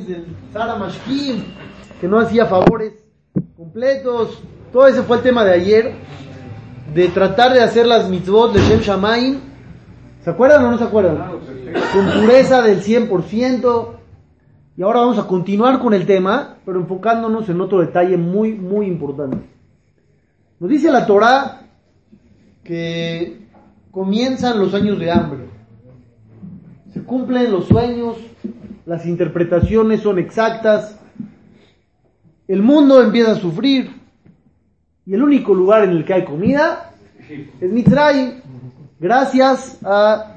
del Sara Mashkim, que no hacía favores completos. Todo ese fue el tema de ayer, de tratar de hacer las mitzvot de Shem Shamaim. ¿Se acuerdan o no se acuerdan? Con pureza del 100%. Y ahora vamos a continuar con el tema, pero enfocándonos en otro detalle muy, muy importante. Nos dice la Torah que comienzan los años de hambre. Se cumplen los sueños, las interpretaciones son exactas, el mundo empieza a sufrir y el único lugar en el que hay comida es Mitzrayim, gracias a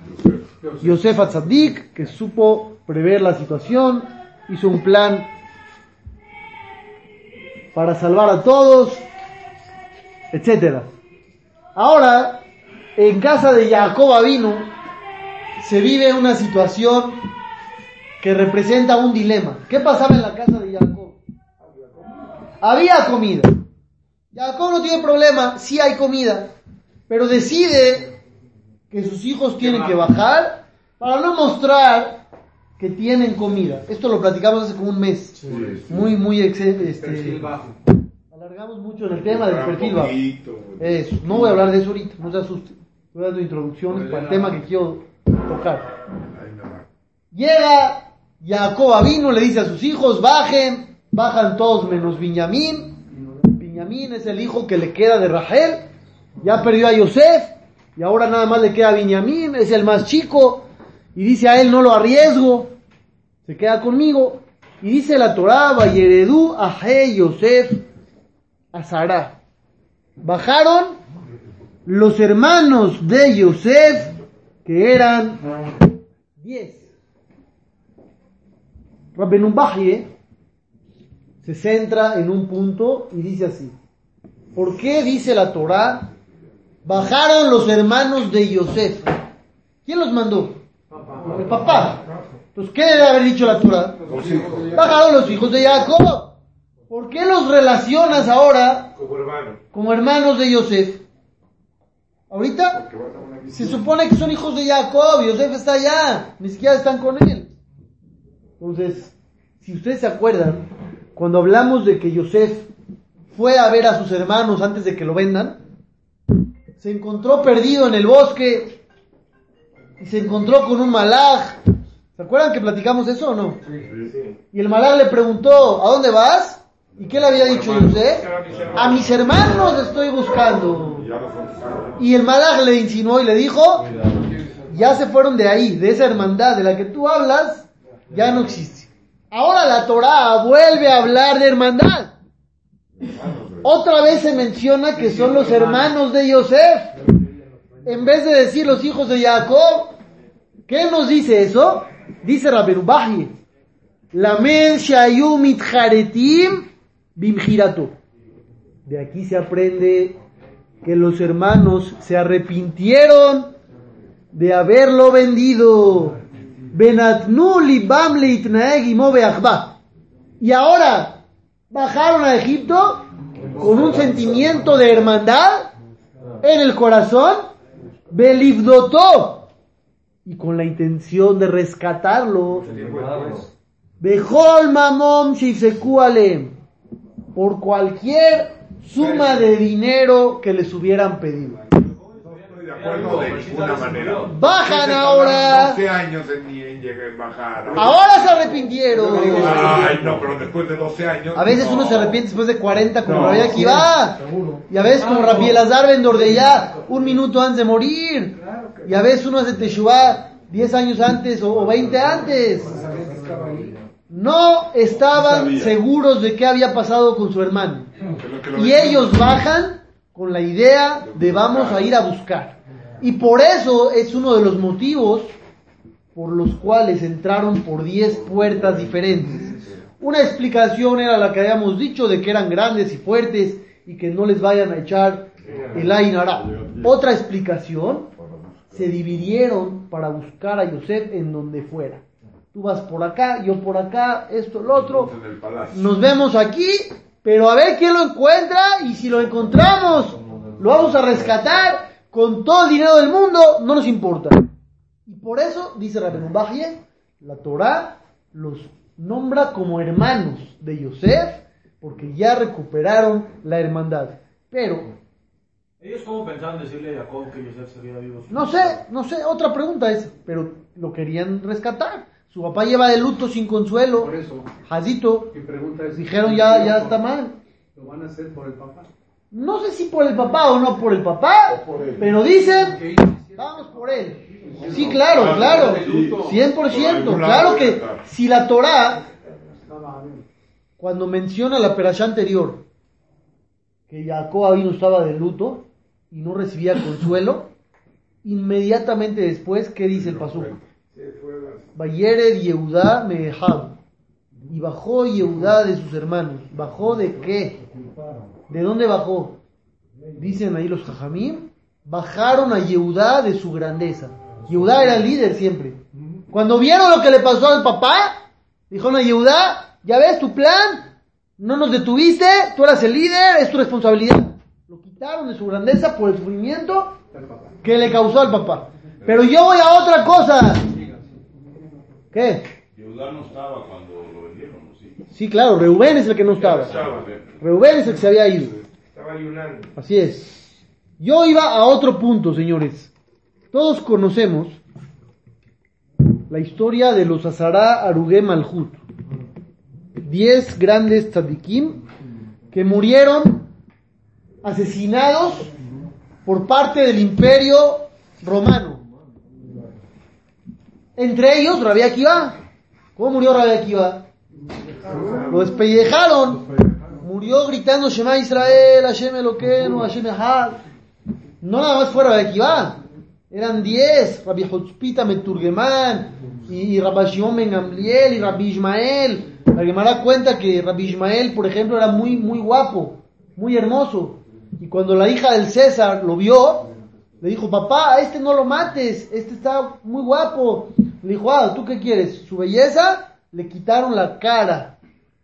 Yosef Atzadik que supo prever la situación, hizo un plan para salvar a todos, etc. Ahora, en casa de Jacob vino se vive una situación que representa un dilema. ¿Qué pasaba en la casa de Jacob? Había comida. Jacob no tiene problema, sí hay comida, pero decide que sus hijos tienen que bajar para no mostrar que tienen comida. Esto lo platicamos hace como un mes. Muy, muy este, alargamos mucho en el tema del perfil bajo. Eso, no voy a hablar de eso ahorita, no se asusten. Voy dando introducciones para el tema que quiero tocar. Llega Jacob vino, le dice a sus hijos, bajen, bajan todos menos Benjamín. Benjamín es el hijo que le queda de Rachel, ya perdió a Yosef, y ahora nada más le queda a es el más chico, y dice a él no lo arriesgo, se queda conmigo. Y dice la Torah, Vayeredú a Yosef a Sarah. Bajaron los hermanos de Yosef, que eran diez. Rabbenun se centra en un punto y dice así. ¿Por qué dice la Torah? Bajaron los hermanos de Yosef. ¿Quién los mandó? El papá. Entonces, ¿qué debe haber dicho la Torah? Bajaron los hijos de Jacob. ¿Por qué los relacionas ahora como hermanos de Yosef? Ahorita se supone que son hijos de Jacob, Yosef está allá, ni siquiera están con él. Entonces, si ustedes se acuerdan, cuando hablamos de que Yosef fue a ver a sus hermanos antes de que lo vendan, se encontró perdido en el bosque y se encontró con un malaj. ¿Se acuerdan que platicamos eso o no? Y el malaj le preguntó, ¿a dónde vas? ¿Y qué le había dicho Yosef? A mis hermanos estoy buscando. Y el malaj le insinuó y le dijo, ya se fueron de ahí, de esa hermandad de la que tú hablas, ya no existe. Ahora la Torah vuelve a hablar de hermandad. Otra vez se menciona que son los hermanos de Yosef. En vez de decir los hijos de Jacob, ¿qué nos dice eso? Dice Rabbenubahi, la men shayumit jaretim bimgirato. De aquí se aprende que los hermanos se arrepintieron de haberlo vendido. Y ahora bajaron a Egipto con un sentimiento de hermandad en el corazón, Belivdotó, y con la intención de rescatarlo. Bejol mamom por cualquier suma de dinero que les hubieran pedido de ninguna manera. Bajan ahora. 12 años en bajar. Ahora se arrepintieron. Ay, no, pero después de 12 años. A veces uno se arrepiente después de 40, como Rabbi Akiva. Y a veces como Rabbi Elazar Ben ya un minuto antes de morir. Y a veces uno hace Teshuvah 10 años antes o 20 antes. No estaban seguros de qué había pasado con su hermano. Y ellos bajan con la idea de vamos a ir a buscar. Y por eso es uno de los motivos por los cuales entraron por 10 puertas diferentes. Una explicación era la que habíamos dicho de que eran grandes y fuertes y que no les vayan a echar el Ainara. Otra explicación, se dividieron para buscar a Yosef en donde fuera. Tú vas por acá, yo por acá, esto, lo otro. Nos vemos aquí, pero a ver quién lo encuentra y si lo encontramos, lo vamos a rescatar con todo el dinero del mundo, no nos importa. Y por eso, dice Rabbeinu la Torah los nombra como hermanos de Yosef porque ya recuperaron la hermandad. Pero, ¿Ellos cómo pensaban decirle a Jacob que Yosef seguía vivo? no sé, no sé, otra pregunta es, pero lo querían rescatar. Su papá lleva de luto sin consuelo. Por eso, Jadito, mi pregunta es... dijeron ya, ya está mal. ¿Lo van a hacer por el papá? No sé si por el papá o no por el papá, pero dicen, vamos por él. Sí, claro, claro, 100%. Claro que si la Torah, cuando menciona la perashá anterior, que Jacob no estaba de luto y no recibía consuelo, inmediatamente después, ¿qué dice el pasuk? Bayered Yehudá Mehab. Y bajó Yehudá de sus hermanos. ¿Bajó de qué? ¿De dónde bajó? Dicen ahí los Jajamim. Bajaron a Yehudá de su grandeza. Yehudá era líder siempre. Cuando vieron lo que le pasó al papá, dijeron a Yehudá, ya ves tu plan, no nos detuviste, tú eras el líder, es tu responsabilidad. Lo quitaron de su grandeza por el sufrimiento que le causó al papá. Pero yo voy a otra cosa. ¿Qué? Yehudá no estaba cuando lo vendieron, ¿no? Sí. Sí, claro, Reubén es el que no estaba. Reubén es el que se había ido. estaba ayunando. Así es. Yo iba a otro punto, señores. Todos conocemos la historia de los Azará Arugé Malhut. Diez grandes tzadikim que murieron asesinados por parte del imperio romano. Entre ellos, Rabbi Akiva. ¿Cómo murió Rabbi Akiva? Lo despellejaron. Murió gritando Shema Israel, Hashem Eloquenu, Hashem Echad. No nada más fue Rabbi Akiva. Eran diez. Rabbi Hotzpita Meturgeman y Rabbi Shimon Ben Gamliel y Rabbi Ismael. La Gemara cuenta que Rabbi Ismael, por ejemplo, era muy, muy guapo, muy hermoso. Y cuando la hija del César lo vio, le dijo, papá, a este no lo mates, este está muy guapo. Le dijo, ah, ¿tú qué quieres? ¿Su belleza? Le quitaron la cara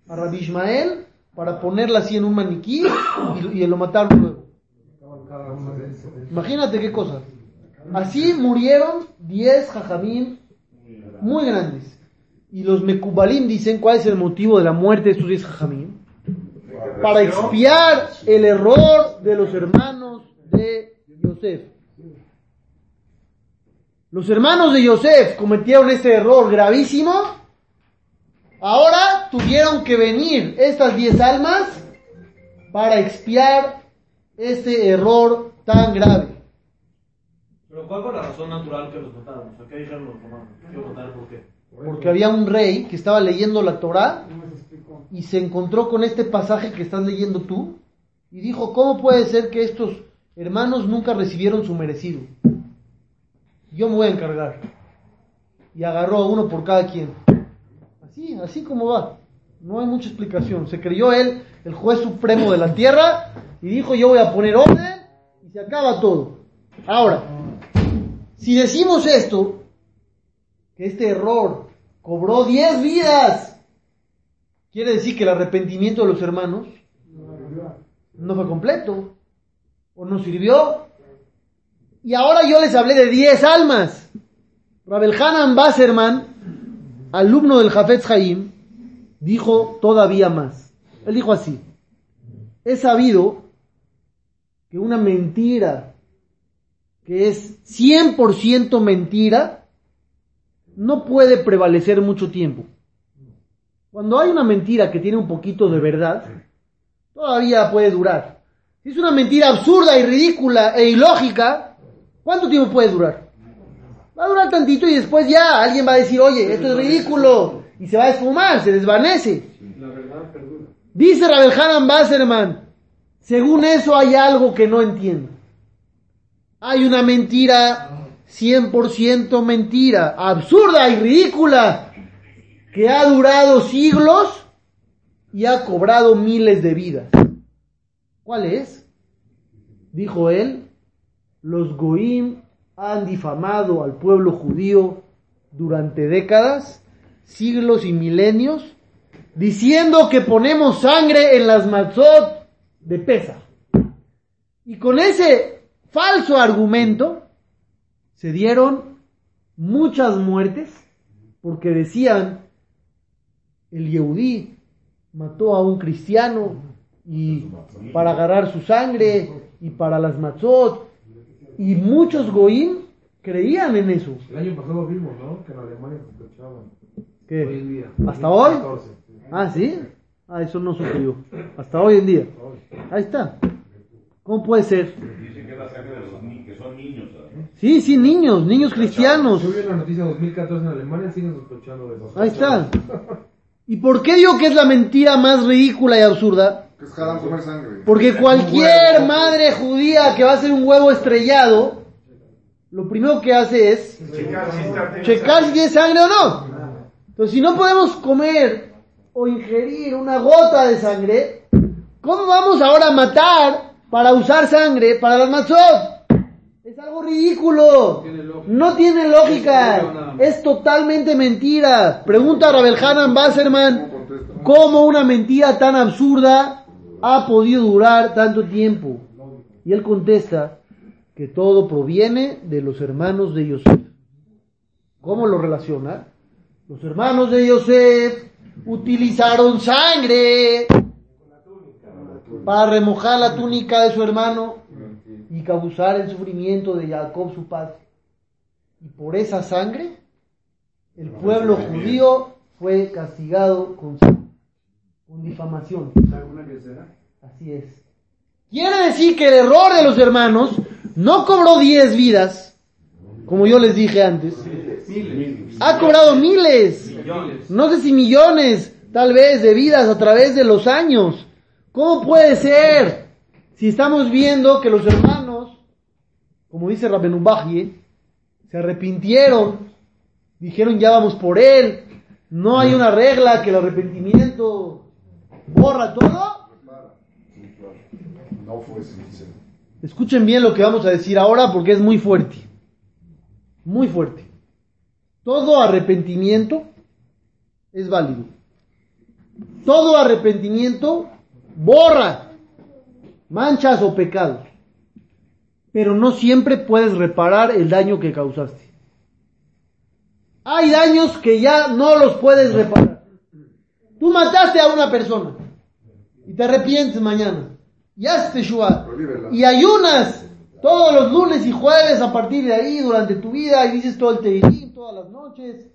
a Rabbi Ismael para ponerla así en un maniquí y, y lo mataron luego. Imagínate qué cosa. Así murieron 10 jajamín muy grandes. Y los Mekubalim dicen cuál es el motivo de la muerte de estos 10 jajamín. Para expiar el error de los hermanos de Yosef. Los hermanos de Yosef cometieron este error gravísimo. Ahora tuvieron que venir estas 10 almas para expiar este error tan grave. Pero ¿cuál fue la razón natural que los mataron? O sea, ¿qué dijeron los romanos? ¿Qué mataron por qué? Porque había un rey que estaba leyendo la Torah y se encontró con este pasaje que estás leyendo tú y dijo, ¿cómo puede ser que estos hermanos nunca recibieron su merecido? Yo me voy a encargar. Y agarró a uno por cada quien. Así, así como va. No hay mucha explicación. Se creyó él el juez supremo de la tierra y dijo, yo voy a poner orden y se acaba todo. Ahora, si decimos esto, que este error cobró 10 vidas, quiere decir que el arrepentimiento de los hermanos no fue completo o no sirvió. Y ahora yo les hablé de 10 almas. Rabel Hanan Basserman, alumno del Jafetz Haim, dijo todavía más. Él dijo así: He sabido que una mentira que es 100% mentira no puede prevalecer mucho tiempo. Cuando hay una mentira que tiene un poquito de verdad, todavía puede durar. Si es una mentira absurda y ridícula e ilógica, ¿cuánto tiempo puede durar? Va a durar tantito y después ya alguien va a decir, oye, esto es ridículo, y se va a esfumar, se desvanece. La verdad perdura. Dice Basserman, según eso hay algo que no entiendo. Hay una mentira 100% mentira, absurda y ridícula, que ha durado siglos y ha cobrado miles de vidas. ¿Cuál es? Dijo él, los Goim han difamado al pueblo judío durante décadas, siglos y milenios, diciendo que ponemos sangre en las matzot de pesa. Y con ese falso argumento se dieron muchas muertes porque decían el Yehudí mató a un cristiano y para agarrar su sangre y para las matzot y muchos goim creían en eso. El año pasado vimos, ¿no? Que en Alemania sospechaban. ¿Qué? Hoy en día. ¿Hasta hoy? 2014. Ah, ¿sí? Ah, eso no yo. Hasta hoy en día. Ahí está. ¿Cómo puede ser? Dice que es la sangre de los niños, que son niños. ¿sabes? Sí, sí, niños, niños cristianos. Yo vi la noticia 2014 en Alemania, siguen sospechando de eso. Ahí está. ¿Y por qué digo que es la mentira más ridícula y absurda? Que es haram comer sangre. Porque cualquier madre judía que va a hacer un huevo estrellado, lo primero que hace es checar si tiene sangre o no. Entonces, si no podemos comer o ingerir una gota de sangre, ¿cómo vamos ahora a matar para usar sangre para las matzot? Es algo ridículo. No tiene lógica. Es totalmente mentira. Pregunta a Rabel Hanan Basserman cómo una mentira tan absurda ha podido durar tanto tiempo. Y él contesta que todo proviene de los hermanos de Yosef. ¿Cómo lo relaciona? Los hermanos de Yosef utilizaron sangre para remojar la túnica de su hermano y causar el sufrimiento de Jacob su padre. Y por esa sangre, el pueblo judío fue castigado con, con difamación. ¿Alguna que será? Así es. Quiere decir que el error de los hermanos no cobró 10 vidas, como yo les dije antes. Ha cobrado miles, Millones. no sé si millones, tal vez, de vidas a través de los años. ¿Cómo puede ser? Si estamos viendo que los hermanos, como dice Rabenubajie, se arrepintieron, dijeron ya vamos por él, no hay una regla que el arrepentimiento borra todo. No fue sincero. Escuchen bien lo que vamos a decir ahora porque es muy fuerte. Muy fuerte. Todo arrepentimiento es válido. Todo arrepentimiento borra manchas o pecados. Pero no siempre puedes reparar el daño que causaste. Hay daños que ya no los puedes reparar. Tú mataste a una persona y te arrepientes mañana. Y haces. Revívela. Y ayunas todos los lunes y jueves a partir de ahí durante tu vida y dices todo el teilín todas las noches.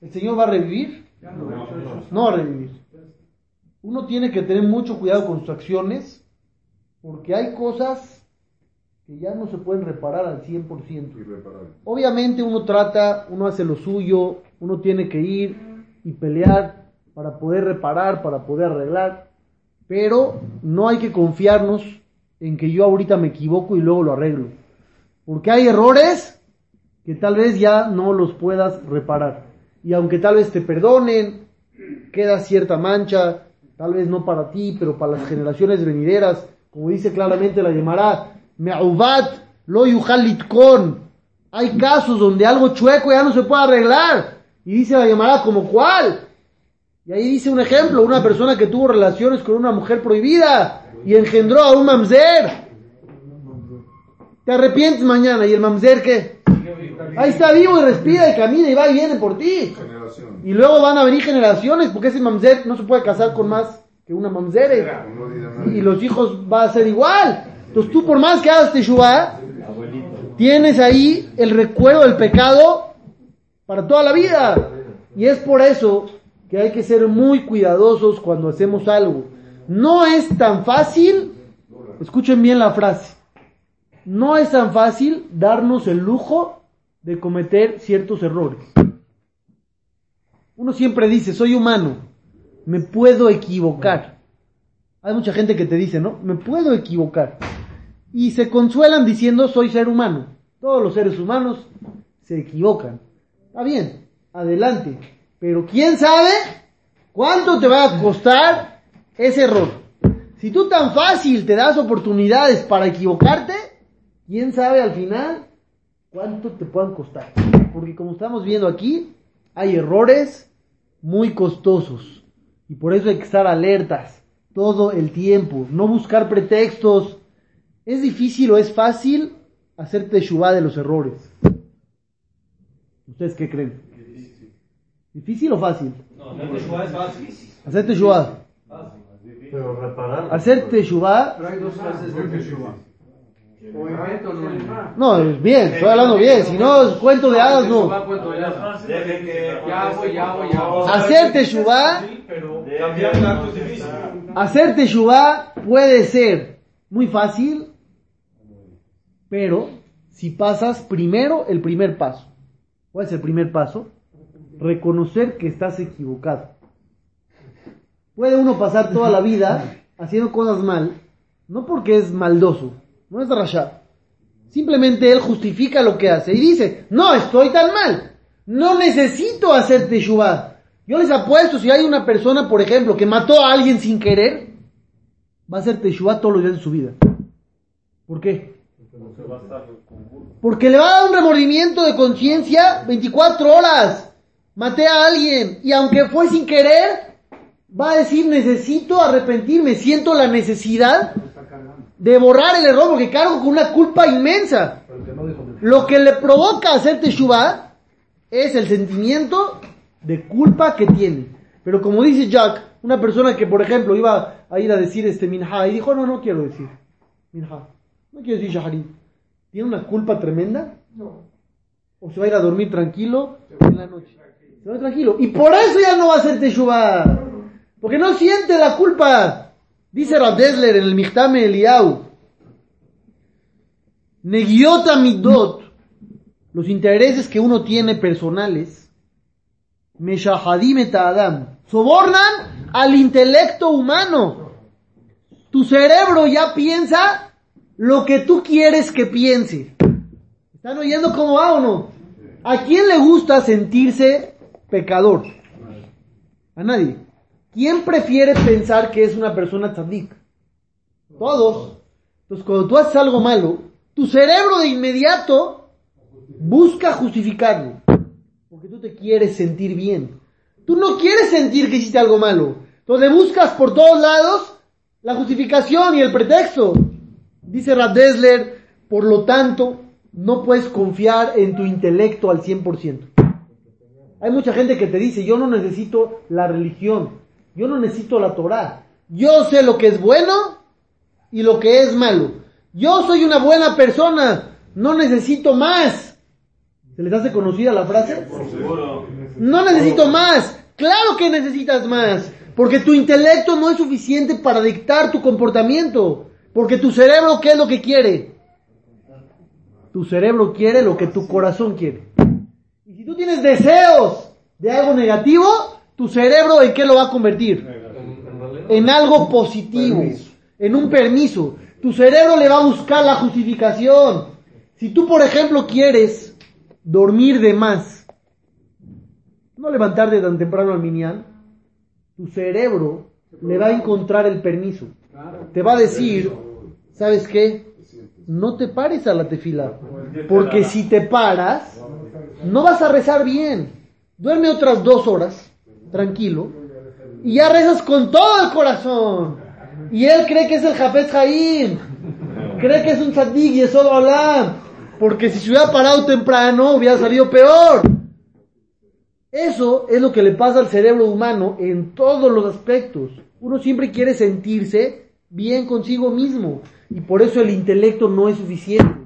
¿El Señor va a revivir? No va a revivir. Uno tiene que tener mucho cuidado con sus acciones porque hay cosas que ya no se pueden reparar al 100%. Irreparable. Obviamente uno trata, uno hace lo suyo, uno tiene que ir y pelear para poder reparar, para poder arreglar, pero no hay que confiarnos en que yo ahorita me equivoco y luego lo arreglo, porque hay errores que tal vez ya no los puedas reparar, y aunque tal vez te perdonen, queda cierta mancha, tal vez no para ti, pero para las generaciones venideras, como dice claramente la llamará, Me'ubat lo yuhal litkon. Hay casos donde algo chueco ya no se puede arreglar. Y dice la llamará como cuál. Y ahí dice un ejemplo, una persona que tuvo relaciones con una mujer prohibida y engendró a un mamzer. Te arrepientes mañana y el mamzer qué? Ahí está vivo y respira y camina y va y viene por ti. Y luego van a venir generaciones porque ese mamzer no se puede casar con más que una diga Y los hijos va a ser igual. Entonces tú por más que hagas teshuva, tienes ahí el recuerdo del pecado para toda la vida. Y es por eso que hay que ser muy cuidadosos cuando hacemos algo. No es tan fácil, escuchen bien la frase, no es tan fácil darnos el lujo de cometer ciertos errores. Uno siempre dice, soy humano, me puedo equivocar. Hay mucha gente que te dice, ¿no? Me puedo equivocar. Y se consuelan diciendo, soy ser humano. Todos los seres humanos se equivocan. Está bien, adelante. Pero ¿quién sabe cuánto te va a costar ese error? Si tú tan fácil te das oportunidades para equivocarte, ¿quién sabe al final cuánto te puedan costar? Porque como estamos viendo aquí, hay errores muy costosos. Y por eso hay que estar alertas todo el tiempo, no buscar pretextos. ¿Es difícil o es fácil hacer teshuva de los errores? ¿Ustedes qué creen? ¿Difícil o fácil? No, hacer Teshuvah es fácil. Hacer Teshuvah. Pero reparar. Hacer Teshuvah, Pero hay dos clases de Teshuvah. O evento no no, es bien, estoy hablando bien, si no cuento de hadas, no. Hacer Teshuvah, hacer Teshuvah puede ser muy fácil, pero si pasas primero el primer paso. ¿Cuál es el primer paso? Reconocer que estás equivocado. Puede uno pasar toda la vida haciendo cosas mal, no porque es maldoso, no es rasha. Simplemente él justifica lo que hace y dice, no estoy tan mal, no necesito hacer teshuvah. Yo les apuesto, si hay una persona, por ejemplo, que mató a alguien sin querer, va a hacer teshuvah todos los días de su vida. ¿Por qué? Porque le va a dar un remordimiento de conciencia 24 horas. Maté a alguien y aunque fue sin querer, va a decir necesito arrepentirme, siento la necesidad de borrar el error porque cargo con una culpa inmensa. Lo que le provoca hacer teshuvah es el sentimiento de culpa que tiene. Pero como dice Jack, una persona que por ejemplo iba a ir a decir este minha y dijo, no, no quiero decir minha, no quiero decir shaharit. ¿Tiene una culpa tremenda? ¿O se va a ir a dormir tranquilo en la noche? Se va tranquilo. Y por eso ya no va a hacer teshuvah. Porque no siente la culpa. Dice Rav Dessler en el Michtame Eliau. Negiota midot. Los intereses que uno tiene personales. Meshahadim Adam. Sobornan al intelecto humano. Tu cerebro ya piensa lo que tú quieres que piense. ¿Están oyendo cómo va o no? ¿A quién le gusta sentirse pecador? A nadie. ¿Quién prefiere pensar que es una persona tzadik? Todos. Entonces, cuando tú haces algo malo, tu cerebro de inmediato busca justificarlo. Porque tú te quieres sentir bien. Tú no quieres sentir que hiciste algo malo. Entonces buscas por todos lados la justificación y el pretexto. Dice Radesler, por lo tanto, no puedes confiar en tu intelecto al 100%. Hay mucha gente que te dice, yo no necesito la religión, yo no necesito la Torah. Yo sé lo que es bueno y lo que es malo. Yo soy una buena persona, no necesito más. ¿Se les hace conocida la frase? No necesito más. Claro que necesitas más. Porque tu intelecto no es suficiente para dictar tu comportamiento. Porque tu cerebro, ¿qué es lo que quiere? Tu cerebro quiere lo que tu corazón quiere. Tú tienes deseos de algo negativo, tu cerebro en qué lo va a convertir? En algo positivo, en un permiso. Tu cerebro le va a buscar la justificación. Si tú, por ejemplo, quieres dormir de más, no levantarte tan temprano al minián, tu cerebro le va a encontrar el permiso. Te va a decir, ¿sabes qué? No te pares a la tefila. Porque si te paras, no vas a rezar bien. Duerme otras dos horas, tranquilo, y ya rezas con todo el corazón. Y él cree que es el Jafet Jaim. Cree que es un tzadik y es solo Olam. Porque si se hubiera parado temprano, hubiera salido peor. Eso es lo que le pasa al cerebro humano en todos los aspectos. Uno siempre quiere sentirse bien consigo mismo. Y por eso el intelecto no es suficiente.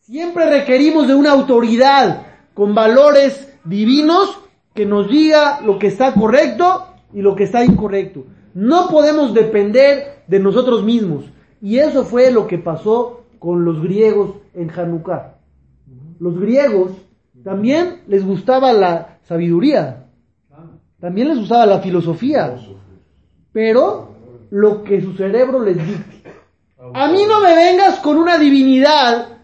Siempre requerimos de una autoridad con valores divinos que nos diga lo que está correcto y lo que está incorrecto. No podemos depender de nosotros mismos. Y eso fue lo que pasó con los griegos en Hanukkah. Los griegos también les gustaba la sabiduría, también les gustaba la filosofía, pero lo que su cerebro les dicte. A mí no me vengas con una divinidad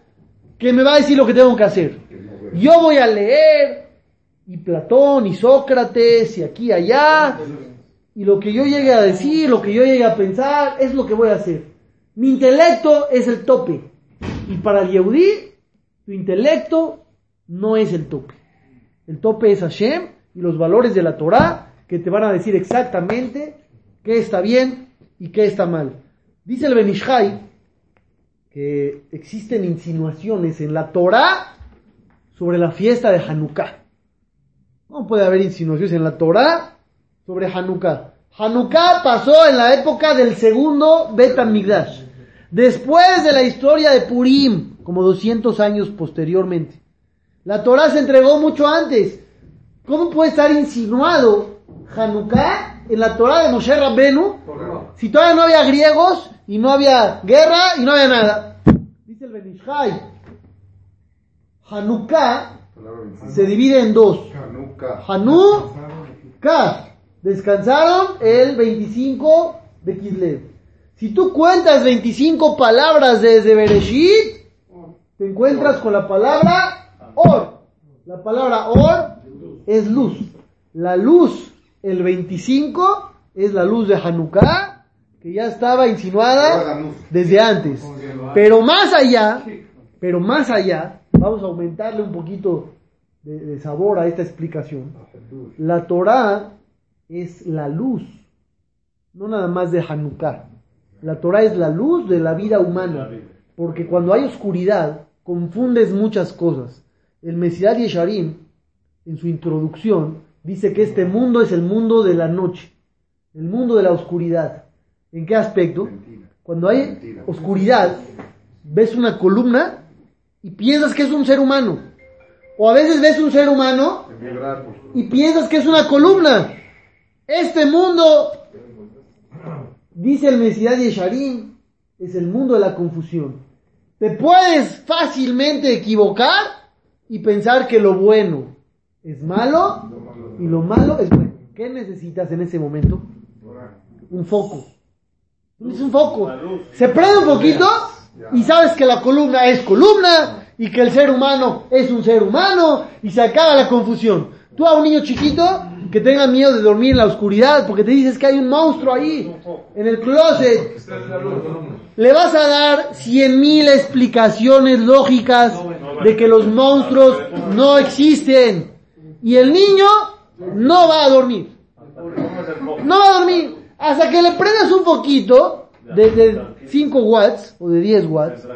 que me va a decir lo que tengo que hacer. Yo voy a leer y Platón y Sócrates y aquí y allá y lo que yo llegue a decir, lo que yo llegue a pensar es lo que voy a hacer. Mi intelecto es el tope y para el Yehudí tu intelecto no es el tope. El tope es Hashem y los valores de la Torah que te van a decir exactamente qué está bien y qué está mal. Dice el Benishai que existen insinuaciones en la Torah sobre la fiesta de Hanukkah. ¿Cómo puede haber insinuaciones en la Torah sobre Hanukkah? Hanukkah pasó en la época del segundo Bet Migdash, después de la historia de Purim, como 200 años posteriormente. La Torah se entregó mucho antes. ¿Cómo puede estar insinuado Hanukkah en la Torah de Moshe Rabbenu si todavía no había griegos y no había guerra y no había nada? Dice el Benishai. Hanukkah Palabra 25. se divide en dos. Hanukkah. Hanukkah. Descansaron el 25 de Kislev. Si tú cuentas 25 palabras desde Bereshit, te encuentras con la palabra Or. La palabra Or es luz. La luz, el 25, es la luz de Hanukkah, que ya estaba insinuada desde antes. Pero más allá, pero más allá, vamos a aumentarle un poquito de, de sabor a esta explicación. La Torah es la luz, no nada más de Hanukkah. La Torah es la luz de la vida humana, porque cuando hay oscuridad, confundes muchas cosas. El Mesías Yesharim, en su introducción, dice que este mundo es el mundo de la noche, el mundo de la oscuridad. ¿En qué aspecto? Cuando hay oscuridad, ves una columna y piensas que es un ser humano. O a veces ves un ser humano y piensas que es una columna. Este mundo, dice el Mesías Yesharim, es el mundo de la confusión. Te puedes fácilmente equivocar y pensar que lo bueno es malo y lo malo es bueno. ¿Qué necesitas en ese momento? Un foco. Es un foco. Se prende un poquito y sabes que la columna es columna y que el ser humano es un ser humano y se acaba la confusión. Tú a un niño chiquito que tenga miedo de dormir en la oscuridad porque te dices que hay un monstruo ahí en el closet, le vas a dar cien mil explicaciones lógicas de que los monstruos no existen y el niño no va a dormir. No va a dormir hasta que le prendas un poquito de, de 5 watts o de 10 watts.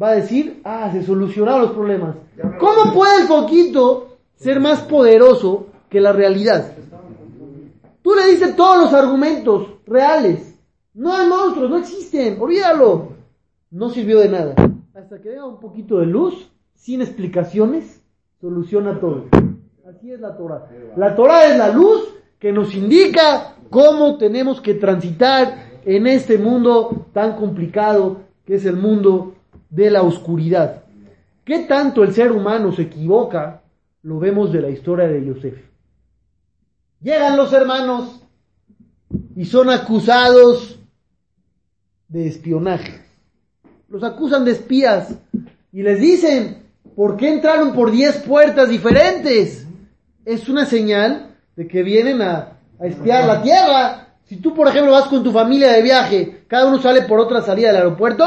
Va a decir, ah, se solucionaron los problemas. ¿Cómo puede el poquito ser más poderoso que la realidad? Tú le dices todos los argumentos reales. No hay monstruos, no existen, olvídalo. No sirvió de nada. Hasta que venga un poquito de luz, sin explicaciones, soluciona todo. Así es la Torah. La Torah es la luz que nos indica cómo tenemos que transitar en este mundo tan complicado que es el mundo de la oscuridad. ¿Qué tanto el ser humano se equivoca? Lo vemos de la historia de Yosef. Llegan los hermanos y son acusados de espionaje. Los acusan de espías y les dicen, ¿por qué entraron por 10 puertas diferentes? Es una señal de que vienen a, a espiar la tierra. Si tú, por ejemplo, vas con tu familia de viaje, cada uno sale por otra salida del aeropuerto.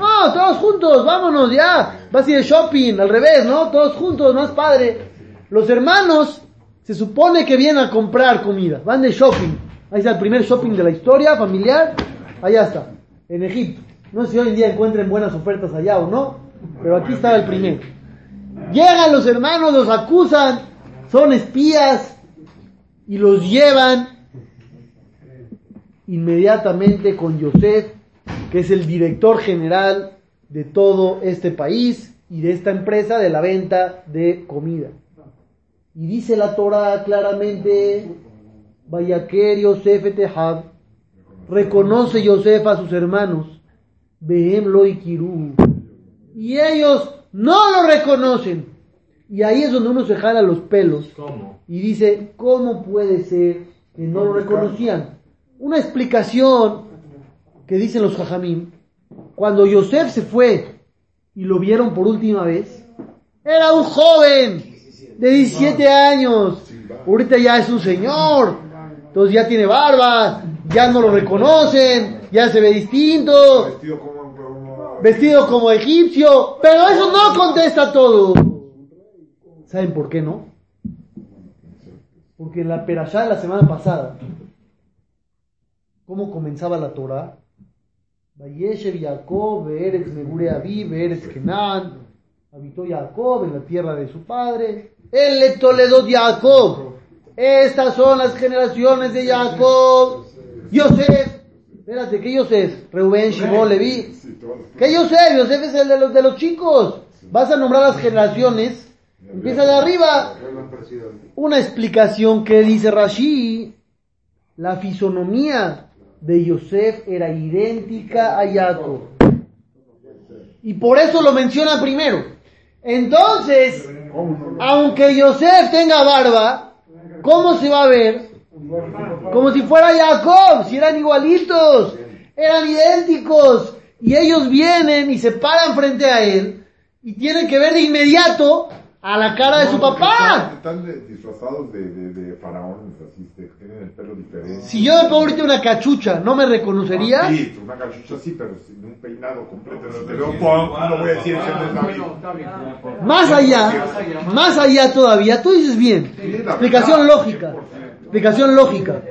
No, todos juntos, vámonos ya. Vas a ir de shopping, al revés, ¿no? Todos juntos, más padre. Los hermanos se supone que vienen a comprar comida, van de shopping. Ahí está el primer shopping de la historia familiar. Allá está, en Egipto. No sé si hoy en día encuentren buenas ofertas allá o no, pero aquí estaba el primero. Llegan los hermanos, los acusan, son espías y los llevan inmediatamente con Yosef, que es el director general de todo este país y de esta empresa de la venta de comida. Y dice la Torah claramente, Vayaker Yosef etehab, reconoce Yosef a sus hermanos, Behem lo y ellos no lo reconocen. Y ahí es donde uno se jala los pelos ¿Cómo? y dice, ¿cómo puede ser que no lo reconocían? Una explicación que dicen los jajamim, cuando Yosef se fue y lo vieron por última vez, era un joven de 17 años, ahorita ya es un señor, entonces ya tiene barba, ya no lo reconocen, ya se ve distinto, Vestido como, como- vestido como egipcio, pero eso no contesta todo. ¿Saben por qué no? Porque en la perashá de la semana pasada, ¿cómo comenzaba la Torah? Vayeshev Jacob, Be'eretz Megure Aviv, Be'eretz Kenan, habitó Jacob en la tierra de su padre. El le Toledo Jacob. Estas son las generaciones de Jacob. Yosef. Espérate, ¿qué Yosef? Reuben, Shimon, Leví. ¿Qué Yosef? Yosef es el de los, de los chicos. Vas a nombrar las generaciones. Empieza de arriba. Una explicación que dice Rashi. La fisonomía de Yosef era idéntica a Jacob. Y por eso lo menciona primero. Entonces, aunque Yosef tenga barba, ¿cómo se va a ver? Como si fuera Jacob, si eran igualitos, eran idénticos. Y ellos vienen y se paran frente a él y tienen que ver de inmediato a la cara de su papá. Están, disfrazados de, de, de faraones, así, tienen el pelo diferente. Si yo me pongo ahorita una cachucha, ¿no me reconocerías? Sí, una cachucha sí, pero sin un peinado completo. Si te veo con, no voy a decir. Más allá, más allá todavía, tú dices bien. Explicación lógica. Explicación lógica.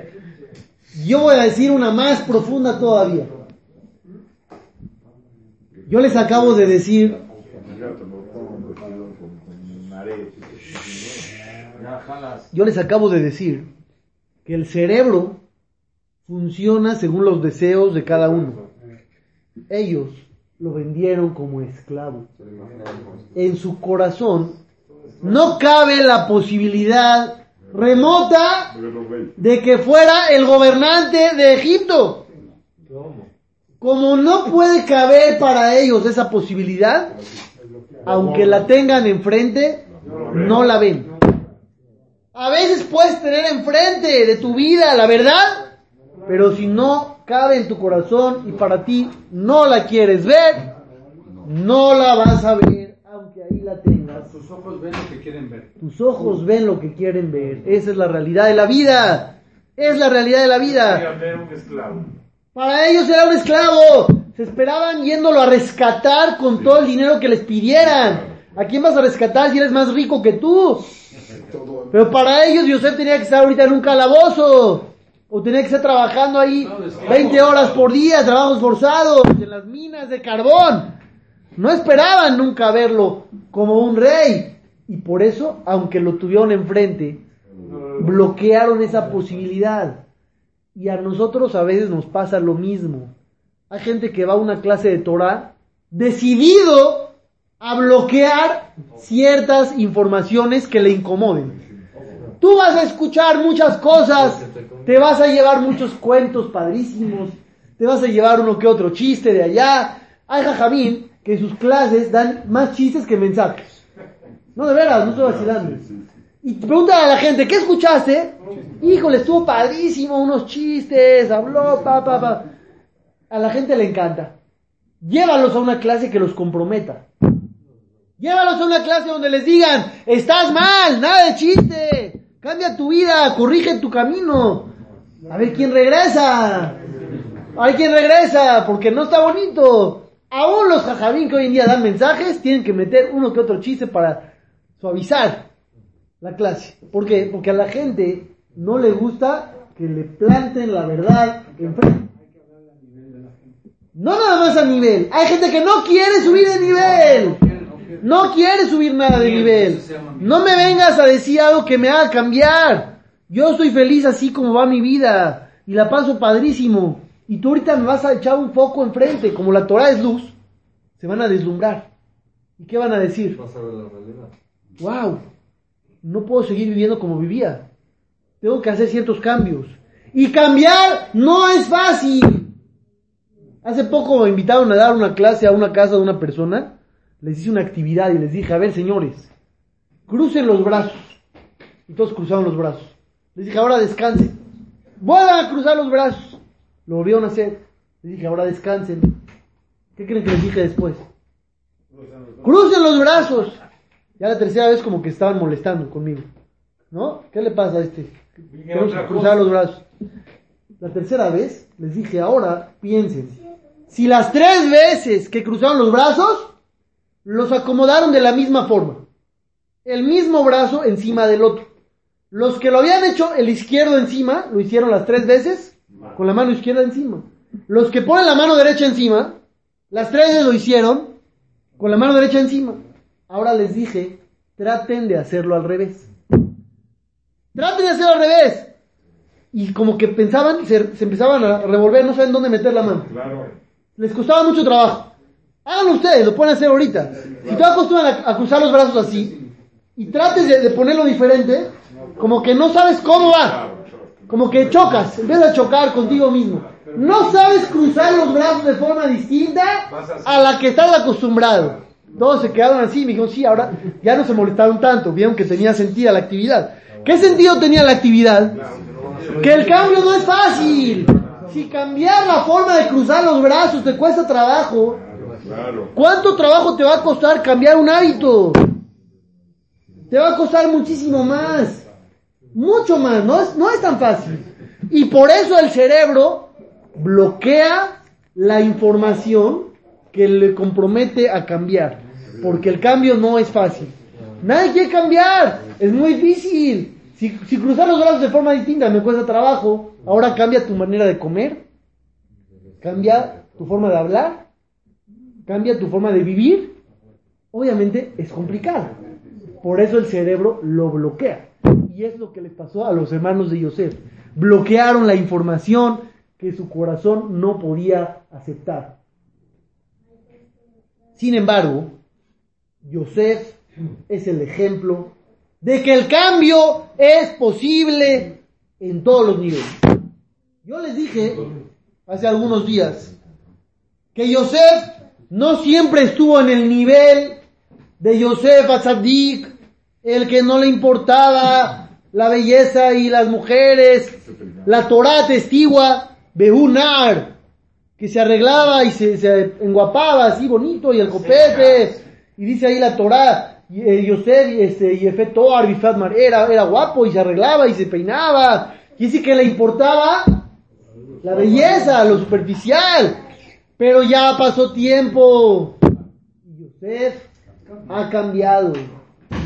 Yo voy a decir una más profunda todavía. Yo les acabo de decir Yo les acabo de decir que el cerebro funciona según los deseos de cada uno. Ellos lo vendieron como esclavo. En su corazón no cabe la posibilidad remota De que fuera el gobernante de Egipto. Como no puede caber para ellos esa posibilidad, aunque la tengan enfrente, no la ven. A veces puedes tener enfrente de tu vida la verdad, pero si no cabe en tu corazón y para ti no la quieres ver, no la vas a ver, aunque ahí la tengas. Tus ojos ven lo que quieren ver. Tus ojos ven lo que quieren ver. Esa es la realidad de la vida. Es la realidad de la vida. Para ellos era un esclavo. Se esperaban yéndolo a rescatar con todo el dinero que les pidieran. ¿A quién vas a rescatar si eres más rico que tú? Pero para ellos Yosef tenía que estar ahorita en un calabozo. O tenía que estar trabajando ahí 20 horas por día, trabajos forzados, en las minas de carbón. No esperaban nunca verlo como un rey. Y por eso, aunque lo tuvieron enfrente, bloquearon esa posibilidad. Y a nosotros a veces nos pasa lo mismo. Hay gente que va a una clase de Torah decidido a bloquear ciertas informaciones que le incomoden. Tú vas a escuchar muchas cosas, te vas a llevar muchos cuentos padrísimos, te vas a llevar uno que otro chiste de allá. Hay jajamín que en sus clases dan más chistes que mensajes. No, de veras, no estoy vacilando. Y te a la gente, ¿qué escuchaste? Híjole, estuvo padrísimo, unos chistes, habló, pa, pa, pa. A la gente le encanta. Llévalos a una clase que los comprometa. Llévalos a una clase donde les digan, estás mal, nada de chiste, cambia tu vida, corrige tu camino. A ver quién regresa. A ver quién regresa, porque no está bonito. Aún los jajabín que hoy en día dan mensajes tienen que meter uno que otro chiste para suavizar la clase. ¿Por qué? Porque a la gente no le gusta que le planten la verdad enfrente. No nada más a nivel. Hay gente que no quiere subir de nivel. No quiere subir nada de nivel. No me vengas a decir algo que me haga cambiar. Yo estoy feliz así como va mi vida. Y la paso padrísimo. Y tú ahorita me vas a echar un foco enfrente. Como la Torah es luz, se van a deslumbrar. ¿Y qué van a decir? Vas a ver la realidad. wow, no puedo seguir viviendo como vivía. Tengo que hacer ciertos cambios. Y cambiar no es fácil. Hace poco me invitaron a dar una clase a una casa de una persona. Les hice una actividad y les dije, a ver señores, crucen los brazos. Y todos cruzaron los brazos. Les dije, ahora descansen. Vuelvan a cruzar los brazos. Lo volvieron a hacer. Les dije, ahora descansen. ¿Qué creen que les dije después? Crucen los brazos. Ya la tercera vez como que estaban molestando conmigo. ¿No? ¿Qué le pasa a este? Tenemos que cruzar los brazos. La tercera vez les dije, ahora piensen. Si las tres veces que cruzaron los brazos, los acomodaron de la misma forma. El mismo brazo encima del otro. Los que lo habían hecho el izquierdo encima, lo hicieron las tres veces, con la mano izquierda encima. Los que ponen la mano derecha encima, las tres veces lo hicieron, con la mano derecha encima. Ahora les dije, traten de hacerlo al revés. Traten de hacerlo al revés. Y como que pensaban, se, se empezaban a revolver, no saben dónde meter la mano. Claro. Les costaba mucho trabajo. Háganlo ustedes, lo pueden hacer ahorita. Si te acostumbran a, a cruzar los brazos así y trates de, de ponerlo diferente, como que no sabes cómo va. Como que chocas, empiezas a chocar contigo mismo. No sabes cruzar los brazos de forma distinta a la que estás acostumbrado. Todos se quedaron así me dijeron, sí, ahora ya no se molestaron tanto, vieron que tenía sentido la actividad. ¿Qué sentido tenía la actividad? Que el cambio no es fácil. Si cambiar la forma de cruzar los brazos te cuesta trabajo, ¿cuánto trabajo te va a costar cambiar un hábito? Te va a costar muchísimo más. Mucho más, no es, no es tan fácil. Y por eso el cerebro bloquea la información que le compromete a cambiar. Porque el cambio no es fácil. Nadie quiere cambiar, es muy difícil. Si, si cruzar los brazos de forma distinta me cuesta trabajo, ahora cambia tu manera de comer, cambia tu forma de hablar, cambia tu forma de vivir. Obviamente es complicado. Por eso el cerebro lo bloquea. Y es lo que les pasó a los hermanos de Yosef. Bloquearon la información que su corazón no podía aceptar. Sin embargo, Yosef es el ejemplo de que el cambio es posible en todos los niveles. Yo les dije hace algunos días que Yosef no siempre estuvo en el nivel de Yosef Azadik, el que no le importaba la belleza y las mujeres. La Torah testigua Behunar, que se arreglaba y se, se enguapaba así bonito y el copete. Y dice ahí la Torah, y, eh, Yosef y este, y Efe Toar, Bifat Mar, era, era guapo y se arreglaba y se peinaba. Y dice que le importaba la belleza, lo superficial. Pero ya pasó tiempo. Y Yosef ha cambiado.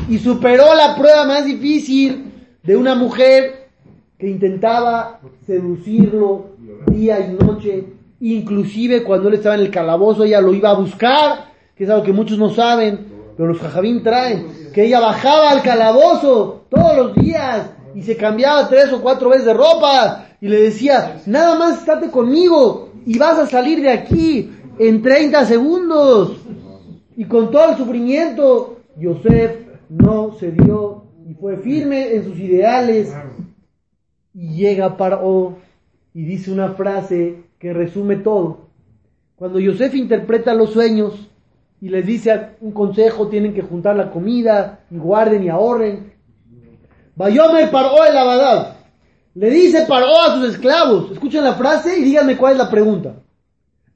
Y superó la prueba más difícil de una mujer que intentaba seducirlo día y noche. Inclusive cuando él estaba en el calabozo, ella lo iba a buscar, que es algo que muchos no saben, pero los jajabín traen, que ella bajaba al calabozo todos los días y se cambiaba tres o cuatro veces de ropa y le decía, nada más estate conmigo y vas a salir de aquí en 30 segundos. Y con todo el sufrimiento, Yosef no cedió y fue firme en sus ideales. Y llega Paró y dice una frase que resume todo. Cuando Yosef interpreta los sueños y les dice un consejo, tienen que juntar la comida y guarden y ahorren. Bayomer Paró el Abadab. Le dice Paró a sus esclavos. Escuchen la frase y díganme cuál es la pregunta.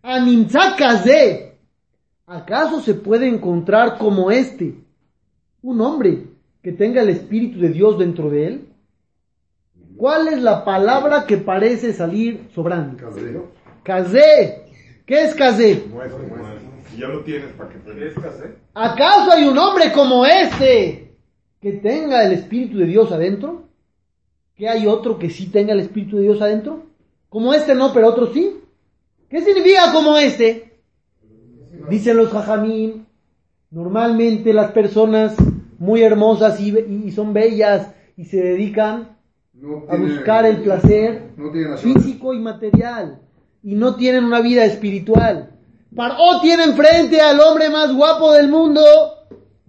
Animzakazé. ¿Acaso se puede encontrar como este un hombre que tenga el Espíritu de Dios dentro de él? ¿Cuál es la palabra que parece salir sobrando? Casero. Kazé. ¿Qué es Kazé? Ya lo tienes, ¿para qué te ¿Acaso hay un hombre como este que tenga el Espíritu de Dios adentro? ¿Que hay otro que sí tenga el Espíritu de Dios adentro? Como este no, pero otro sí. ¿Qué significa como este? Dicen los jajamín, normalmente las personas muy hermosas y, y son bellas y se dedican No a buscar el placer no físico y material y no tienen una vida espiritual. Paró tiene enfrente al hombre más guapo del mundo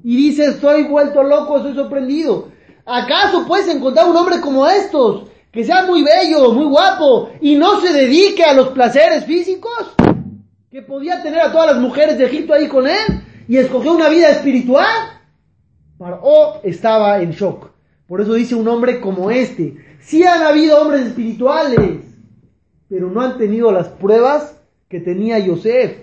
y dice, estoy vuelto loco, estoy sorprendido. ¿Acaso puedes encontrar un hombre como estos, que sea muy bello, muy guapo y no se dedique a los placeres físicos? Que podía tener a todas las mujeres de Egipto ahí con él y escogió una vida espiritual. Paró estaba en shock. Por eso dice un hombre como este. Sí han habido hombres espirituales, pero no han tenido las pruebas que tenía Yosef.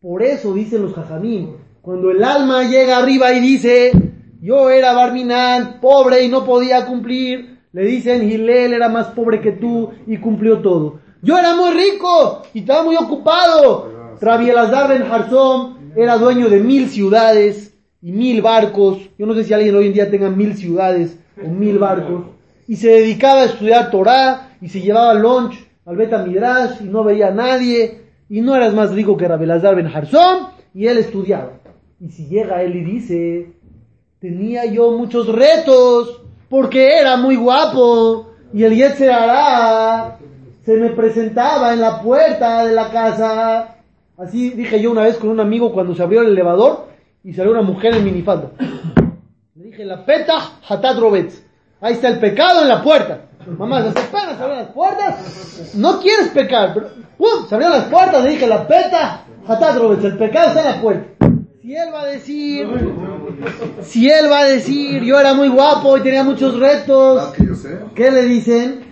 Por eso dicen los jajamín, cuando el alma llega arriba y dice, yo era Barminán, pobre y no podía cumplir, le dicen, Gilel era más pobre que tú y cumplió todo. Yo era muy rico y estaba muy ocupado. Rabbi Elazar ben Harzón era dueño de mil ciudades y mil barcos. Yo no sé si alguien hoy en día tenga mil ciudades o mil barcos. Y se dedicaba a estudiar Torah y se llevaba lunch al Beta y no veía a nadie. Y no eras más rico que Rabbi Elazar ben Harzón y él estudiaba. Y si llega él y dice, tenía yo muchos retos porque era muy guapo y el Yetzer Hará se me presentaba en la puerta de la casa. Así dije yo una vez con un amigo cuando se abrió el elevador y salió una mujer en minifalda. Le dije, la peta hatat. Ahí está el pecado en la puerta. Mamá, se apenas se abrieron las puertas. No quieres pecar, pero ¡pum! se abrieron las puertas. Le dije, la peta hatat. El pecado está en la puerta. Si él va a decir, si él va a decir, yo era muy guapo y tenía muchos retos, sé. ¿qué le dicen?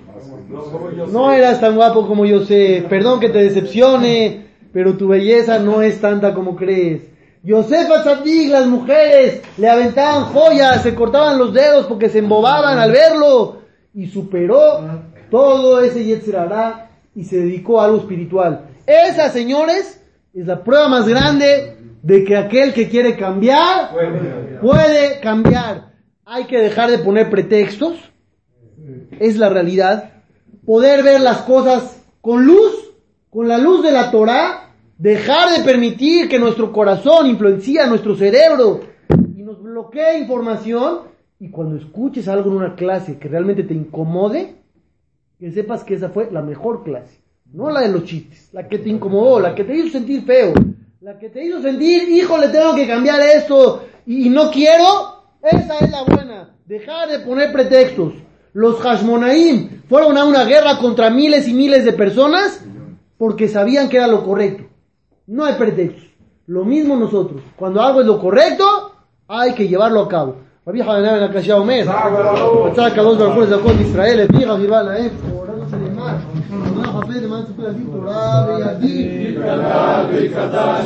No eras tan guapo como yo sé. Perdón que te decepcione, pero tu belleza no es tanta como crees. Josefa Tzadik, las mujeres le aventaban joyas, se cortaban los dedos porque se embobaban al verlo y superó todo ese Yetzer Hará y se dedicó a algo espiritual. Esa, señores, es la prueba más grande de que aquel que quiere cambiar puede cambiar. Hay que dejar de poner pretextos. Es la realidad. Poder ver las cosas con luz, con la luz de la Torah. Dejar de permitir que nuestro corazón influencie a nuestro cerebro y nos bloquee información. Y cuando escuches algo en una clase que realmente te incomode, que sepas que esa fue la mejor clase. No la de los chistes, la que te incomodó, la que te hizo sentir feo, la que te hizo sentir, híjole, tengo que cambiar esto y, no quiero, esa es la buena. Dejar de poner pretextos. Los Hashmonaim fueron a una guerra contra miles y miles de personas porque sabían que era lo correcto. No hay pretextos. Lo mismo nosotros. Cuando algo es lo correcto, hay que llevarlo a cabo. Não, Rafael, mas para vir para a